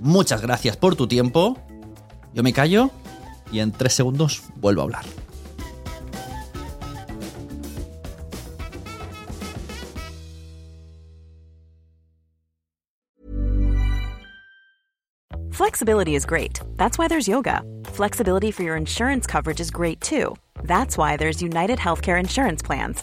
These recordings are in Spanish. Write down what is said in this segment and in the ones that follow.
Muchas gracias por tu tiempo. Yo me callo y en tres segundos vuelvo a hablar. Flexibility is great. That's why there's yoga. Flexibility for your insurance coverage is great too. That's why there's United Healthcare Insurance Plans.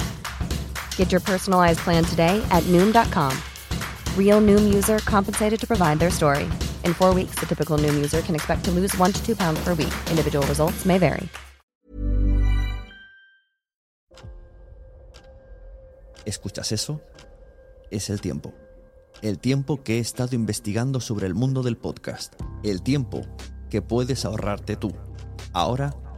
Get your personalized plan today at Noom.com. Real Noom user compensated to provide their story. In four weeks, the typical Noom user can expect to lose one to two pounds per week. Individual results may vary. ¿Escuchas eso? Es el tiempo. El tiempo que he estado investigando sobre el mundo del podcast. El tiempo que puedes ahorrarte tú. Ahora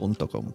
本とか思。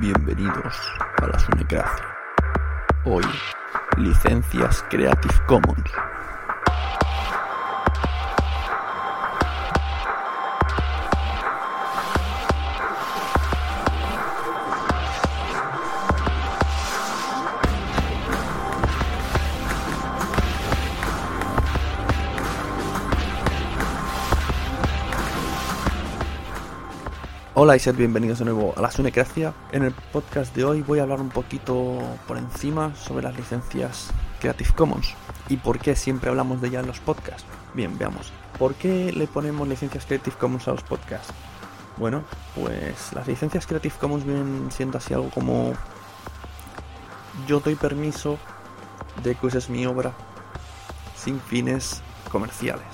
Bienvenidos a la Sunecracia. Hoy, licencias Creative Commons. Hola y sed bienvenidos de nuevo a la Sunecracia. En el podcast de hoy voy a hablar un poquito por encima sobre las licencias Creative Commons y por qué siempre hablamos de ellas en los podcasts. Bien, veamos. ¿Por qué le ponemos licencias Creative Commons a los podcasts? Bueno, pues las licencias Creative Commons vienen siendo así algo como yo doy permiso de que uses mi obra sin fines comerciales.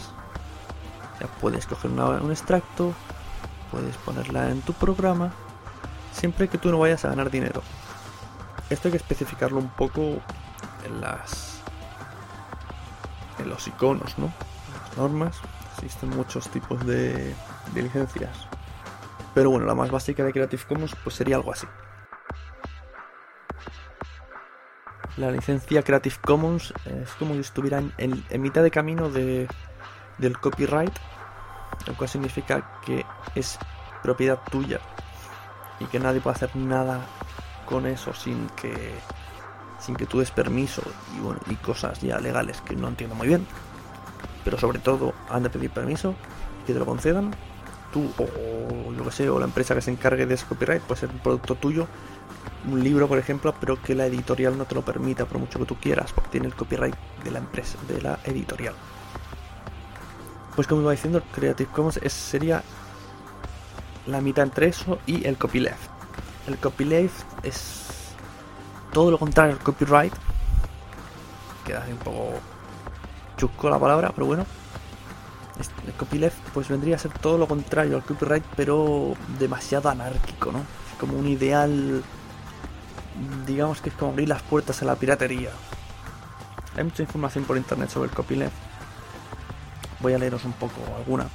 Ya puedes coger un extracto, puedes ponerla en tu programa, siempre que tú no vayas a ganar dinero. Esto hay que especificarlo un poco en las en los iconos, ¿no? normas, existen muchos tipos de, licencias. Pero bueno, la más básica de Creative Commons pues sería algo así. La licencia Creative Commons es como si estuviera en, en mitad de camino de, del copyright, lo cual significa que es propiedad tuya y que nadie puede hacer nada con eso sin que sin que tú des permiso y cosas ya legales que no entiendo muy bien. Pero sobre todo han de pedir permiso que te lo concedan. Tú o lo que sé o la empresa que se encargue de ese copyright puede ser un producto tuyo un libro por ejemplo pero que la editorial no te lo permita por mucho que tú quieras porque tiene el copyright de la empresa de la editorial pues como iba diciendo Creative Commons es, sería la mitad entre eso y el copyleft el copyleft es todo lo contrario al copyright. Queda así un poco chusco la palabra, pero bueno. El copyleft pues vendría a ser todo lo contrario al copyright, pero demasiado anárquico, ¿no? Como un ideal, digamos que es como abrir las puertas a la piratería. Hay mucha información por internet sobre el copyleft. Voy a leeros un poco alguna.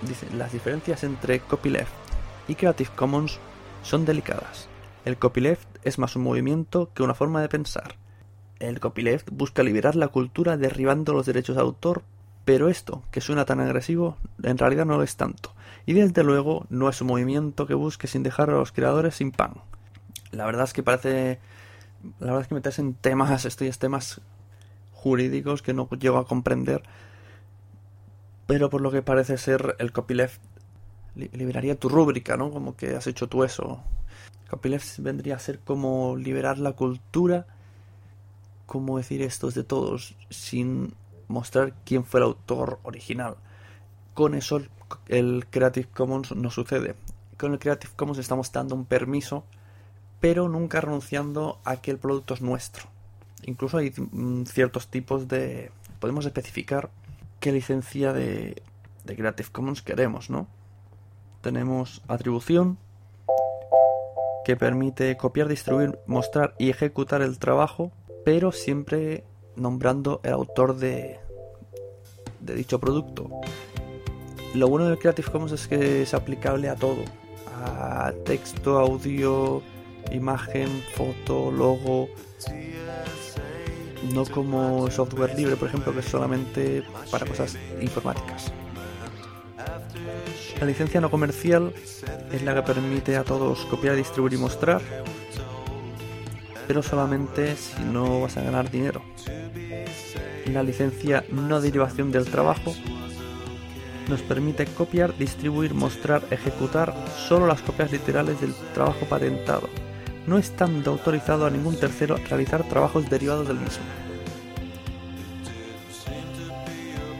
Dice, las diferencias entre copyleft y Creative Commons son delicadas. El copyleft es más un movimiento que una forma de pensar. El copyleft busca liberar la cultura derribando los derechos de autor, pero esto, que suena tan agresivo, en realidad no lo es tanto. Y desde luego no es un movimiento que busque sin dejar a los creadores sin pan. La verdad es que parece... La verdad es que meterse en temas, estos temas jurídicos que no llego a comprender pero por lo que parece ser el copyleft liberaría tu rúbrica, ¿no? Como que has hecho tú eso. Copyleft vendría a ser como liberar la cultura, como decir esto es de todos, sin mostrar quién fue el autor original. Con eso el Creative Commons no sucede. Con el Creative Commons estamos dando un permiso, pero nunca renunciando a que el producto es nuestro. Incluso hay mm, ciertos tipos de... Podemos especificar qué licencia de, Creative Commons queremos, ¿no? Tenemos atribución, que permite copiar, distribuir, mostrar y ejecutar el trabajo, pero siempre nombrando el autor de, dicho producto. Lo bueno del Creative Commons es que es aplicable a todo, a texto, audio, imagen, foto, logo, no como software libre, por ejemplo, que es solamente para cosas informáticas. La licencia no comercial es la que permite a todos copiar, distribuir y mostrar, pero solamente si no vas a ganar dinero. La licencia no derivación del trabajo nos permite copiar, distribuir, mostrar, ejecutar solo las copias literales del trabajo patentado no estando autorizado a ningún tercero realizar trabajos derivados del mismo.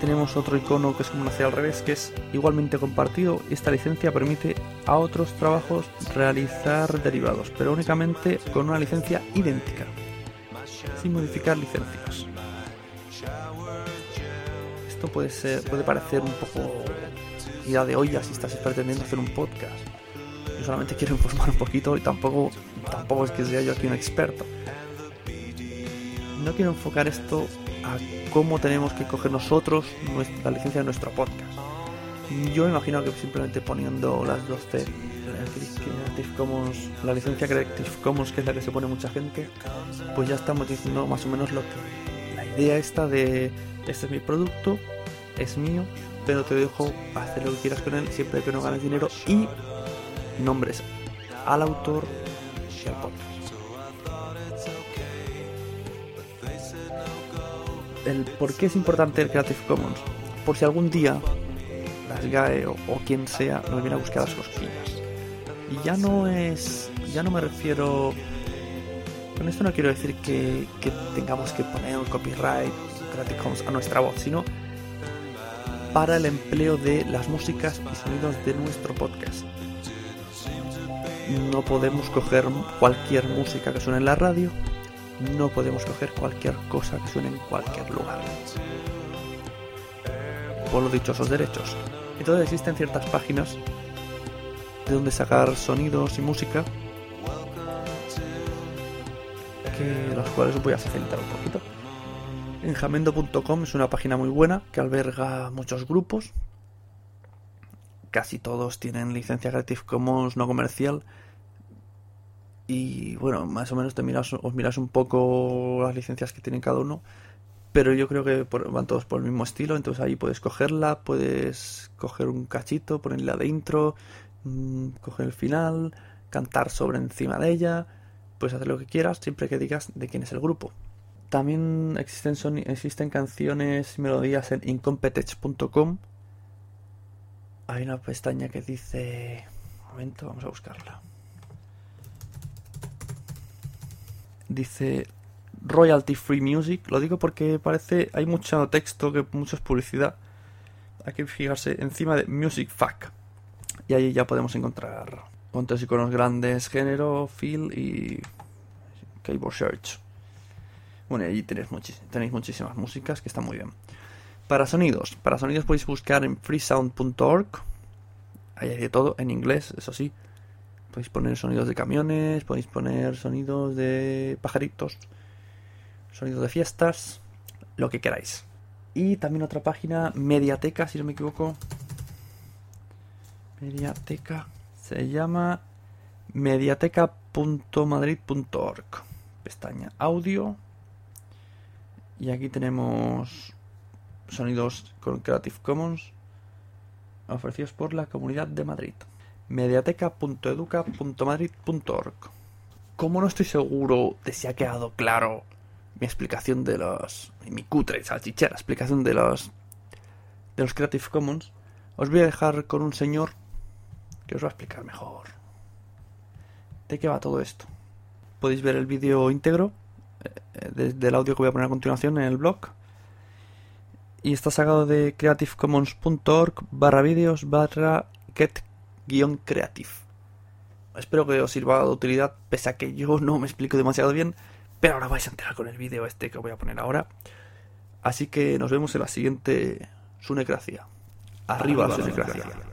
Tenemos otro icono que es como hacia al revés, que es igualmente compartido. Esta licencia permite a otros trabajos realizar derivados, pero únicamente con una licencia idéntica, sin modificar licencias. Puede ser, puede parecer un poco idea de olla si estás pretendiendo hacer un podcast solamente quiero informar un poquito y tampoco, tampoco es que sea yo aquí un experto. No quiero enfocar esto a cómo tenemos que coger nosotros la licencia de nuestro podcast. Yo imagino que simplemente poniendo las dos C, Creative Commons, la licencia Creative Commons, que es la que se pone mucha gente, pues ya estamos diciendo más o menos lo que la idea esta de este es mi producto, es mío, pero te dejo hacer lo que quieras con él siempre que no ganes dinero y nombres al autor y al podcast. El por qué es importante el Creative Commons. Por si algún día las GAE o, quien sea nos viene a buscar las cosquillas. Y ya no es. Ya no me refiero. Con esto no quiero decir que, que tengamos que poner un copyright Creative Commons a nuestra voz, sino para el empleo de las músicas y sonidos de nuestro podcast no podemos coger cualquier música que suene en la radio, no podemos coger cualquier cosa que suene en cualquier lugar. Por los dichosos derechos. Entonces existen ciertas páginas de dónde sacar sonidos y música, que los cuales voy a facilitar un poquito. Enjamendo.com es una página muy buena que alberga muchos grupos. Casi todos tienen licencia Creative Commons no comercial. Y bueno, más o menos te miras, os miras un poco las licencias que tienen cada uno. Pero yo creo que van todos por el mismo estilo. Entonces ahí puedes cogerla, puedes coger un cachito, ponerla de intro, mm, coger el final, cantar sobre encima de ella. Puedes hacer lo que quieras siempre que digas de quién es el grupo. También existen, canciones y melodías en incompetech.com. Hay una pestaña que dice... Un momento, vamos a buscarla. Dice Royalty Free Music. Lo digo porque parece... Hay mucho texto, que mucha publicidad. Hay que fijarse encima de Music Fact. Y ahí ya podemos encontrar con iconos grandes, género, feel y keyboard search. Bueno, ahí tenéis, tenéis muchísimas músicas que están muy bien. Para sonidos, para sonidos podéis buscar en freesound.org. Ahí hay de todo, en inglés, eso sí. Podéis poner sonidos de camiones, podéis poner sonidos de pajaritos, sonidos de fiestas, lo que queráis. Y también otra página, Mediateca, si no me equivoco. Mediateca. Se llama mediateca.madrid.org. Pestaña audio. Y aquí tenemos sonidos con Creative Commons ofrecidos por la Comunidad de Madrid. mediateca.educa.madrid.org. Como no estoy seguro de si ha quedado claro mi explicación de los... mi cutre salchichera explicación de los... de los Creative Commons, os voy a dejar con un señor que os va a explicar mejor de qué va todo esto. Podéis ver el vídeo íntegro desde el audio que voy a poner a continuación en el blog. Y está sacado de creativecommons.org barra vídeos barra get-creative. Espero que os sirva de utilidad, pese a que yo no me explico demasiado bien, pero ahora vais a enterar con el vídeo este que voy a poner ahora. Así que nos vemos en la siguiente Sunecracia. Arriba, Arriba Sunecracia.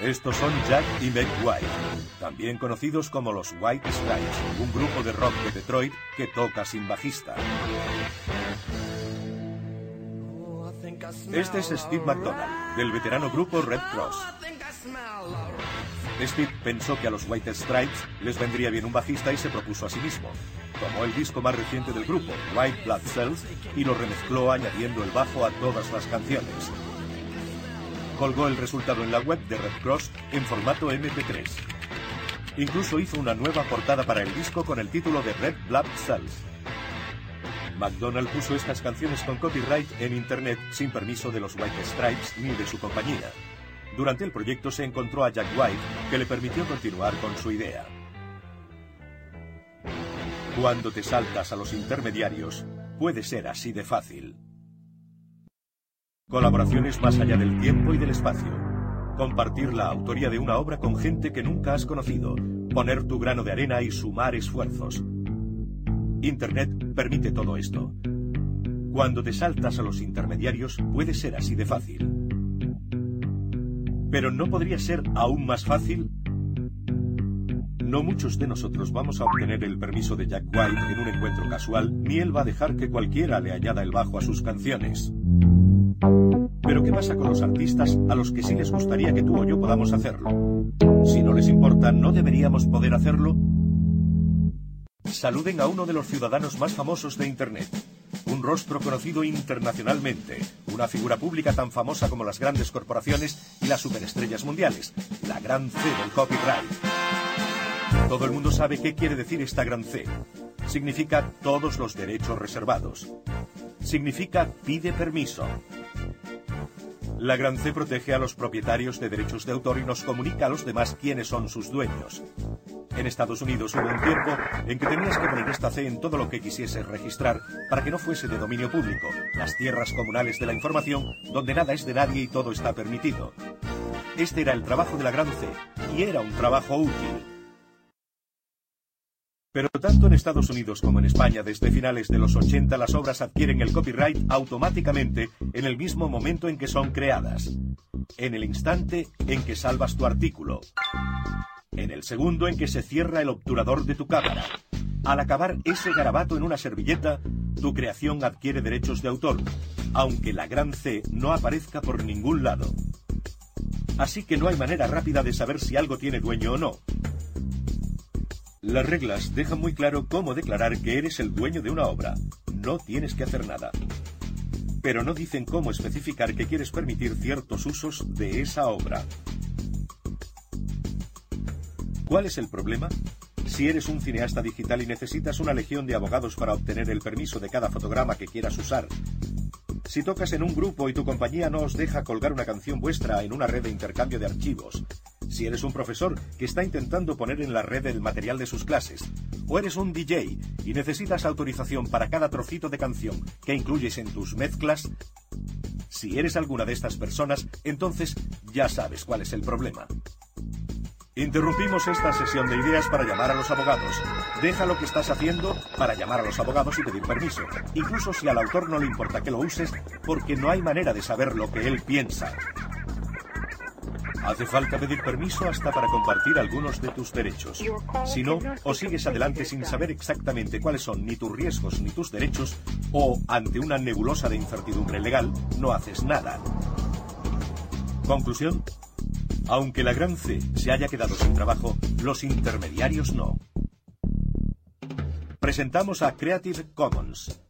Estos son Jack y Meg White, también conocidos como los White Stripes, un grupo de rock de Detroit que toca sin bajista. Este es Steve McDonald, del veterano grupo Red Cross. Steve pensó que a los White Stripes les vendría bien un bajista y se propuso a sí mismo. Tomó el disco más reciente del grupo, White Blood Cells, y lo remezcló añadiendo el bajo a todas las canciones colgó el resultado en la web de Red Cross en formato MP3. Incluso hizo una nueva portada para el disco con el título de Red Blood Cells. McDonald puso estas canciones con copyright en Internet sin permiso de los White Stripes ni de su compañía. Durante el proyecto se encontró a Jack White, que le permitió continuar con su idea. Cuando te saltas a los intermediarios, puede ser así de fácil. Colaboraciones más allá del tiempo y del espacio. Compartir la autoría de una obra con gente que nunca has conocido. Poner tu grano de arena y sumar esfuerzos. Internet permite todo esto. Cuando te saltas a los intermediarios puede ser así de fácil. Pero ¿no podría ser aún más fácil? No muchos de nosotros vamos a obtener el permiso de Jack White en un encuentro casual, ni él va a dejar que cualquiera le añada el bajo a sus canciones. Pero ¿qué pasa con los artistas a los que sí les gustaría que tú o yo podamos hacerlo? Si no les importa, ¿no deberíamos poder hacerlo? Saluden a uno de los ciudadanos más famosos de Internet. Un rostro conocido internacionalmente, una figura pública tan famosa como las grandes corporaciones y las superestrellas mundiales, la gran C del copyright. Todo el mundo sabe qué quiere decir esta gran C. Significa todos los derechos reservados. Significa pide permiso. La Gran C protege a los propietarios de derechos de autor y nos comunica a los demás quiénes son sus dueños. En Estados Unidos hubo un tiempo en que tenías que poner esta C en todo lo que quisieses registrar para que no fuese de dominio público, las tierras comunales de la información, donde nada es de nadie y todo está permitido. Este era el trabajo de la Gran C, y era un trabajo útil. Pero tanto en Estados Unidos como en España, desde finales de los 80, las obras adquieren el copyright automáticamente en el mismo momento en que son creadas. En el instante en que salvas tu artículo. En el segundo en que se cierra el obturador de tu cámara. Al acabar ese garabato en una servilleta, tu creación adquiere derechos de autor, aunque la gran C no aparezca por ningún lado. Así que no hay manera rápida de saber si algo tiene dueño o no. Las reglas dejan muy claro cómo declarar que eres el dueño de una obra. No tienes que hacer nada. Pero no dicen cómo especificar que quieres permitir ciertos usos de esa obra. ¿Cuál es el problema? Si eres un cineasta digital y necesitas una legión de abogados para obtener el permiso de cada fotograma que quieras usar, si tocas en un grupo y tu compañía no os deja colgar una canción vuestra en una red de intercambio de archivos, si eres un profesor que está intentando poner en la red el material de sus clases, o eres un DJ y necesitas autorización para cada trocito de canción que incluyes en tus mezclas, si eres alguna de estas personas, entonces ya sabes cuál es el problema. Interrumpimos esta sesión de ideas para llamar a los abogados. Deja lo que estás haciendo para llamar a los abogados y pedir permiso, incluso si al autor no le importa que lo uses, porque no hay manera de saber lo que él piensa. Hace falta pedir permiso hasta para compartir algunos de tus derechos. Si no, o sigues adelante sin saber exactamente cuáles son ni tus riesgos ni tus derechos, o ante una nebulosa de incertidumbre legal, no haces nada. Conclusión. Aunque la gran C se haya quedado sin trabajo, los intermediarios no. Presentamos a Creative Commons.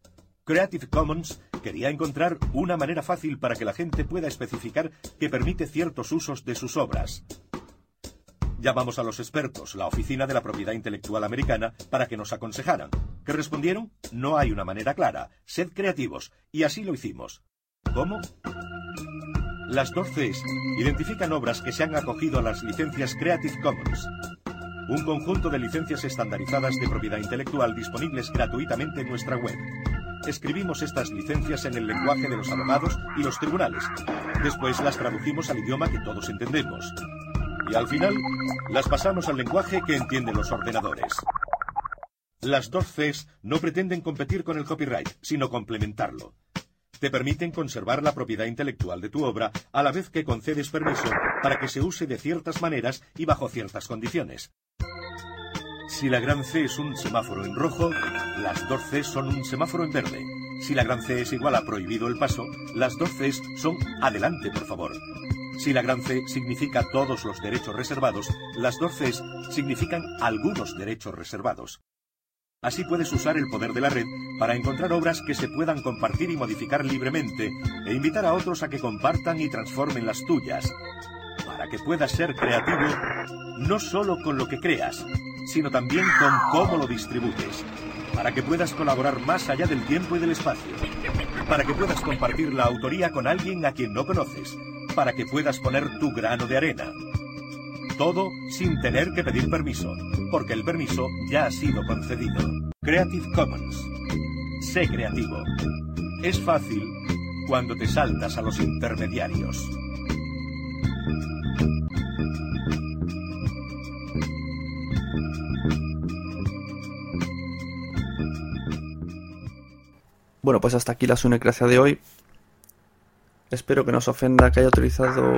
Creative Commons quería encontrar una manera fácil para que la gente pueda especificar que permite ciertos usos de sus obras. Llamamos a los expertos, la Oficina de la Propiedad Intelectual Americana, para que nos aconsejaran. ¿Qué respondieron? No hay una manera clara. Sed creativos. Y así lo hicimos. ¿Cómo? Las dos Cs identifican obras que se han acogido a las licencias Creative Commons, un conjunto de licencias estandarizadas de propiedad intelectual disponibles gratuitamente en nuestra web. Escribimos estas licencias en el lenguaje de los abogados y los tribunales. Después las tradujimos al idioma que todos entendemos. Y al final, las pasamos al lenguaje que entienden los ordenadores. Las dos Cs no pretenden competir con el copyright, sino complementarlo. Te permiten conservar la propiedad intelectual de tu obra a la vez que concedes permiso para que se use de ciertas maneras y bajo ciertas condiciones. Si la gran C es un semáforo en rojo, las dos C son un semáforo en verde. Si la gran C es igual a prohibido el paso, las dos C son adelante, por favor. Si la gran C significa todos los derechos reservados, las dos C significan algunos derechos reservados. Así puedes usar el poder de la red para encontrar obras que se puedan compartir y modificar libremente e invitar a otros a que compartan y transformen las tuyas. Para que puedas ser creativo, no solo con lo que creas, sino también con cómo lo distribuyes. Para que puedas colaborar más allá del tiempo y del espacio. Para que puedas compartir la autoría con alguien a quien no conoces. Para que puedas poner tu grano de arena. Todo sin tener que pedir permiso, porque el permiso ya ha sido concedido. Creative Commons. Sé creativo. Es fácil cuando te saltas a los intermediarios. Bueno, pues hasta aquí la sunecracia de hoy. Espero que no os ofenda que haya utilizado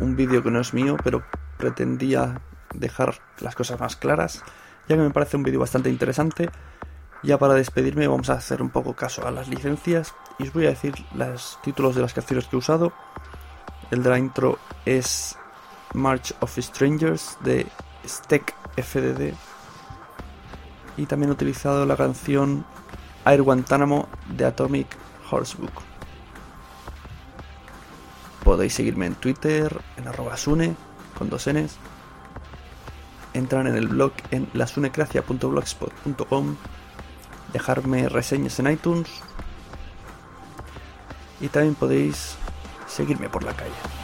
un vídeo que no es mío, pero pretendía dejar las cosas más claras, ya que me parece un vídeo bastante interesante. Ya para despedirme vamos a hacer un poco caso a las licencias y os voy a decir los títulos de las canciones que he usado. El de la intro es March of Strangers de Steck FDD y también he utilizado la canción Air Guantánamo de Atomic Horsebook. Podéis seguirme en Twitter, en arroba sune, con dos n's. Entrar en el blog en lasunecracia.blogspot.com, dejarme reseñas en iTunes y también podéis seguirme por la calle.